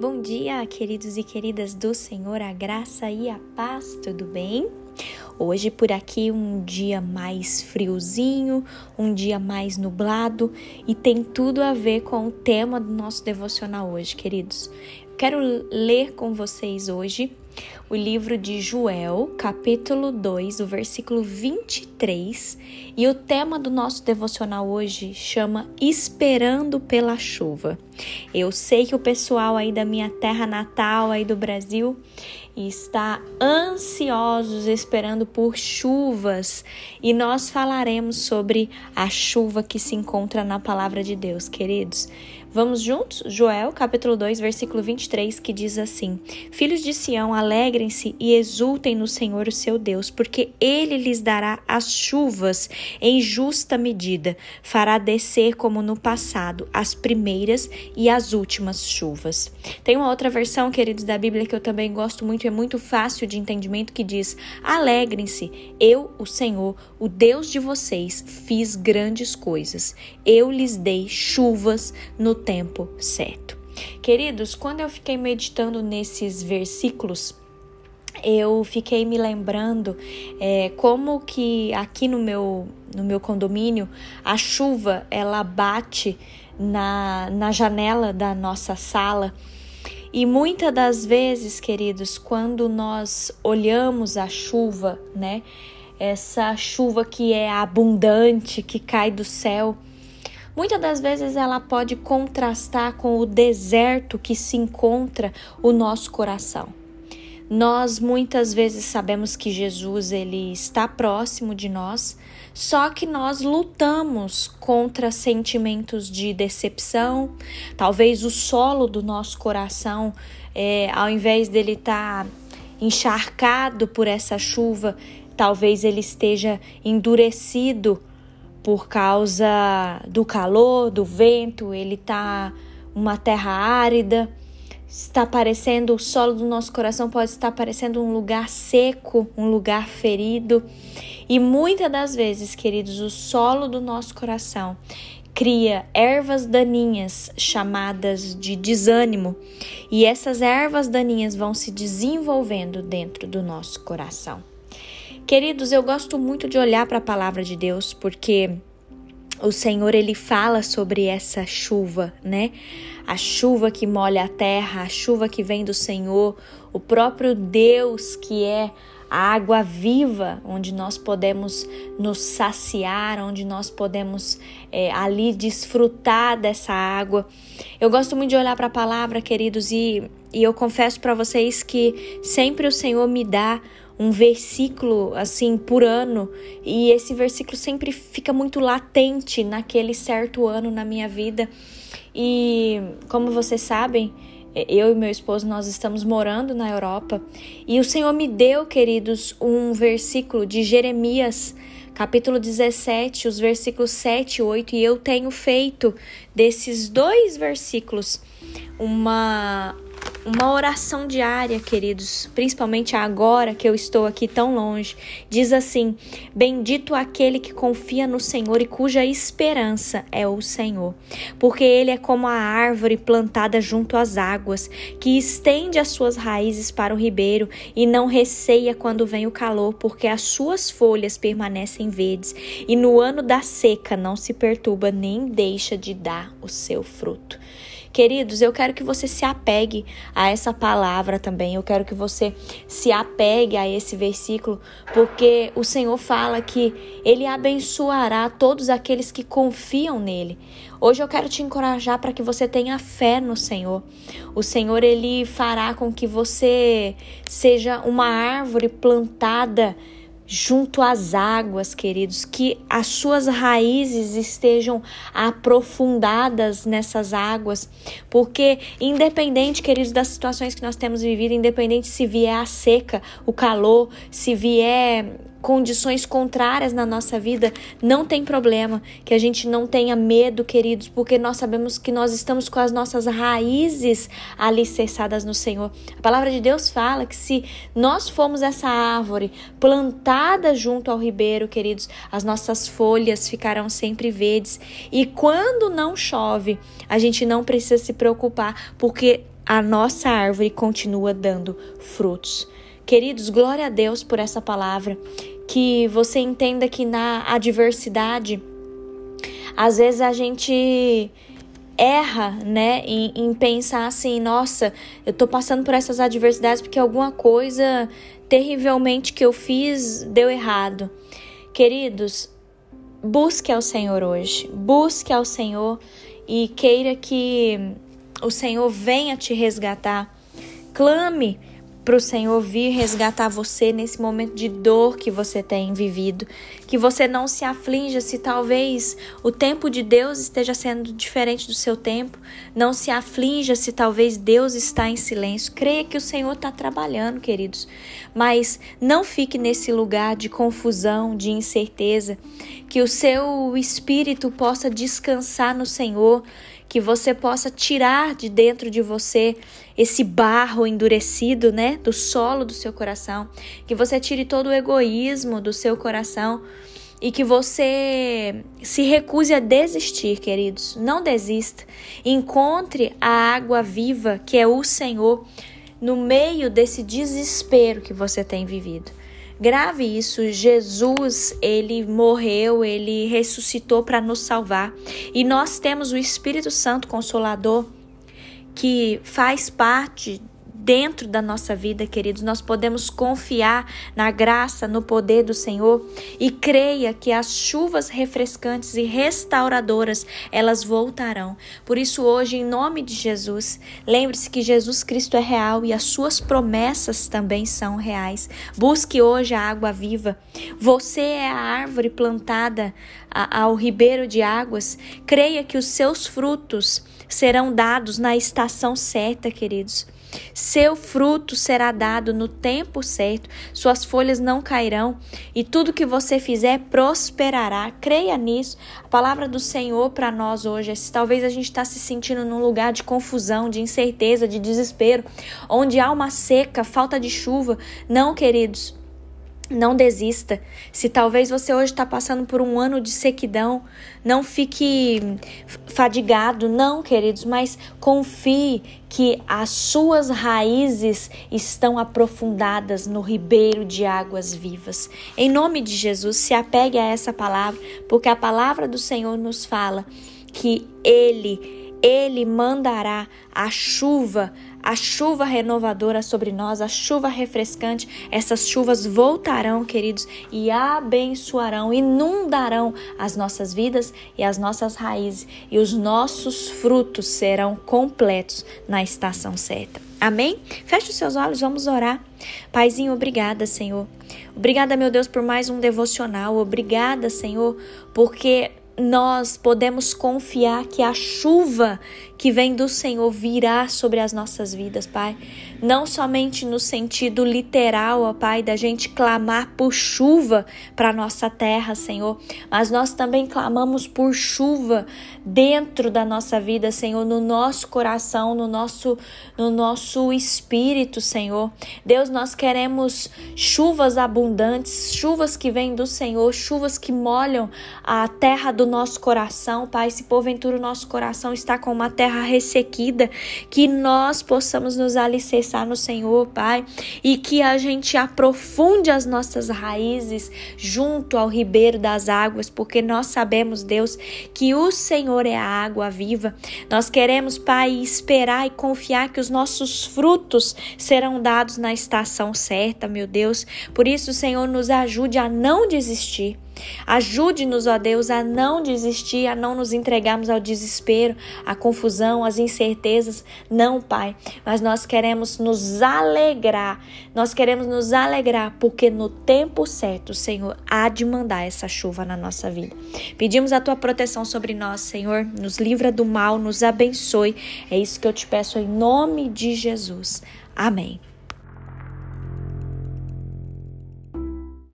Bom dia, queridos e queridas do Senhor, a graça e a paz, tudo bem? Hoje por aqui um dia mais friozinho, um dia mais nublado e tem tudo a ver com o tema do nosso devocional hoje, queridos. Quero ler com vocês hoje o livro de Joel, capítulo 2, o versículo 23, e o tema do nosso devocional hoje chama Esperando pela chuva. Eu sei que o pessoal aí da minha terra natal, aí do Brasil, está ansiosos esperando por chuvas, e nós falaremos sobre a chuva que se encontra na palavra de Deus, queridos. Vamos juntos? Joel, capítulo 2, versículo 23, que diz assim: Filhos de Sião, alegrem-se e exultem no Senhor, o seu Deus, porque ele lhes dará as chuvas em justa medida, fará descer como no passado as primeiras e as últimas chuvas. Tem uma outra versão, queridos, da Bíblia que eu também gosto muito, é muito fácil de entendimento, que diz: Alegrem-se, eu, o Senhor, o Deus de vocês, fiz grandes coisas. Eu lhes dei chuvas no tempo certo. Queridos, quando eu fiquei meditando nesses versículos, eu fiquei me lembrando é, como que aqui no meu, no meu condomínio a chuva ela bate na, na janela da nossa sala. E muitas das vezes, queridos, quando nós olhamos a chuva, né? Essa chuva que é abundante, que cai do céu, Muitas das vezes ela pode contrastar com o deserto que se encontra o nosso coração. Nós muitas vezes sabemos que Jesus ele está próximo de nós, só que nós lutamos contra sentimentos de decepção. Talvez o solo do nosso coração, é, ao invés dele estar tá encharcado por essa chuva, talvez ele esteja endurecido por causa do calor, do vento, ele tá uma terra árida. Está parecendo o solo do nosso coração pode estar parecendo um lugar seco, um lugar ferido. E muitas das vezes, queridos, o solo do nosso coração cria ervas daninhas chamadas de desânimo, e essas ervas daninhas vão se desenvolvendo dentro do nosso coração. Queridos, eu gosto muito de olhar para a palavra de Deus porque o Senhor ele fala sobre essa chuva, né? A chuva que molha a terra, a chuva que vem do Senhor, o próprio Deus que é a água viva, onde nós podemos nos saciar, onde nós podemos é, ali desfrutar dessa água. Eu gosto muito de olhar para a palavra, queridos, e, e eu confesso para vocês que sempre o Senhor me dá um versículo assim por ano e esse versículo sempre fica muito latente naquele certo ano na minha vida. E como vocês sabem, eu e meu esposo nós estamos morando na Europa e o Senhor me deu, queridos, um versículo de Jeremias capítulo 17, os versículos 7 e 8, e eu tenho feito desses dois versículos uma uma oração diária, queridos, principalmente agora que eu estou aqui tão longe. Diz assim: Bendito aquele que confia no Senhor e cuja esperança é o Senhor, porque ele é como a árvore plantada junto às águas, que estende as suas raízes para o ribeiro e não receia quando vem o calor, porque as suas folhas permanecem verdes, e no ano da seca não se perturba nem deixa de dar o seu fruto. Queridos, eu quero que você se apegue a essa palavra também. Eu quero que você se apegue a esse versículo, porque o Senhor fala que ele abençoará todos aqueles que confiam nele. Hoje eu quero te encorajar para que você tenha fé no Senhor. O Senhor ele fará com que você seja uma árvore plantada junto às águas, queridos, que as suas raízes estejam aprofundadas nessas águas, porque independente, queridos, das situações que nós temos vivido, independente se vier a seca, o calor, se vier condições contrárias na nossa vida, não tem problema que a gente não tenha medo, queridos, porque nós sabemos que nós estamos com as nossas raízes alicerçadas no Senhor. A palavra de Deus fala que se nós formos essa árvore plantada junto ao ribeiro, queridos, as nossas folhas ficarão sempre verdes. E quando não chove, a gente não precisa se preocupar, porque a nossa árvore continua dando frutos. Queridos, glória a Deus por essa palavra. Que você entenda que na adversidade, às vezes a gente erra, né, em, em, pensar assim, nossa, eu tô passando por essas adversidades porque alguma coisa terrivelmente que eu fiz deu errado. Queridos, busque ao Senhor hoje, busque ao Senhor e queira que o Senhor venha te resgatar. Clame para o Senhor vir resgatar você nesse momento de dor que você tem vivido. Que você não se aflinja se talvez o tempo de Deus esteja sendo diferente do seu tempo. Não se aflinja se talvez Deus está em silêncio. Creia que o Senhor está trabalhando, queridos. Mas não fique nesse lugar de confusão, de incerteza. Que o seu espírito possa descansar no Senhor que você possa tirar de dentro de você esse barro endurecido, né, do solo do seu coração, que você tire todo o egoísmo do seu coração e que você se recuse a desistir, queridos. Não desista. Encontre a água viva, que é o Senhor, no meio desse desespero que você tem vivido. Grave isso, Jesus, ele morreu, ele ressuscitou para nos salvar. E nós temos o Espírito Santo Consolador que faz parte dentro da nossa vida, queridos. Nós podemos confiar na graça, no poder do Senhor e creia que as chuvas refrescantes e restauradoras, elas voltarão. Por isso hoje, em nome de Jesus, lembre-se que Jesus Cristo é real e as suas promessas também são reais. Busque hoje a água viva. Você é a árvore plantada ao ribeiro de águas. Creia que os seus frutos serão dados na estação certa, queridos. Seu fruto será dado no tempo certo, suas folhas não cairão e tudo que você fizer prosperará. Creia nisso. A palavra do Senhor para nós hoje é: se talvez a gente está se sentindo num lugar de confusão, de incerteza, de desespero, onde há uma seca, falta de chuva. Não, queridos. Não desista. Se talvez você hoje está passando por um ano de sequidão, não fique fadigado, não, queridos, mas confie que as suas raízes estão aprofundadas no ribeiro de águas vivas. Em nome de Jesus, se apegue a essa palavra, porque a palavra do Senhor nos fala que Ele ele mandará a chuva, a chuva renovadora sobre nós, a chuva refrescante. Essas chuvas voltarão, queridos, e abençoarão, inundarão as nossas vidas e as nossas raízes, e os nossos frutos serão completos na estação certa. Amém? Feche os seus olhos, vamos orar. Paizinho, obrigada, Senhor. Obrigada, meu Deus, por mais um devocional. Obrigada, Senhor, porque nós podemos confiar que a chuva que vem do Senhor virá sobre as nossas vidas, Pai. Não somente no sentido literal, ó Pai, da gente clamar por chuva para nossa terra, Senhor, mas nós também clamamos por chuva dentro da nossa vida, Senhor, no nosso coração, no nosso no nosso espírito, Senhor. Deus, nós queremos chuvas abundantes, chuvas que vêm do Senhor, chuvas que molham a terra do nosso coração, Pai. Se porventura o nosso coração está com uma terra terra ressequida, que nós possamos nos alicerçar no Senhor, Pai, e que a gente aprofunde as nossas raízes junto ao ribeiro das águas, porque nós sabemos, Deus, que o Senhor é a água viva. Nós queremos, Pai, esperar e confiar que os nossos frutos serão dados na estação certa, meu Deus. Por isso, Senhor, nos ajude a não desistir. Ajude-nos, ó Deus, a não desistir, a não nos entregarmos ao desespero, à confusão, às incertezas. Não, Pai, mas nós queremos nos alegrar. Nós queremos nos alegrar porque no tempo certo o Senhor há de mandar essa chuva na nossa vida. Pedimos a tua proteção sobre nós, Senhor. Nos livra do mal, nos abençoe. É isso que eu te peço em nome de Jesus. Amém.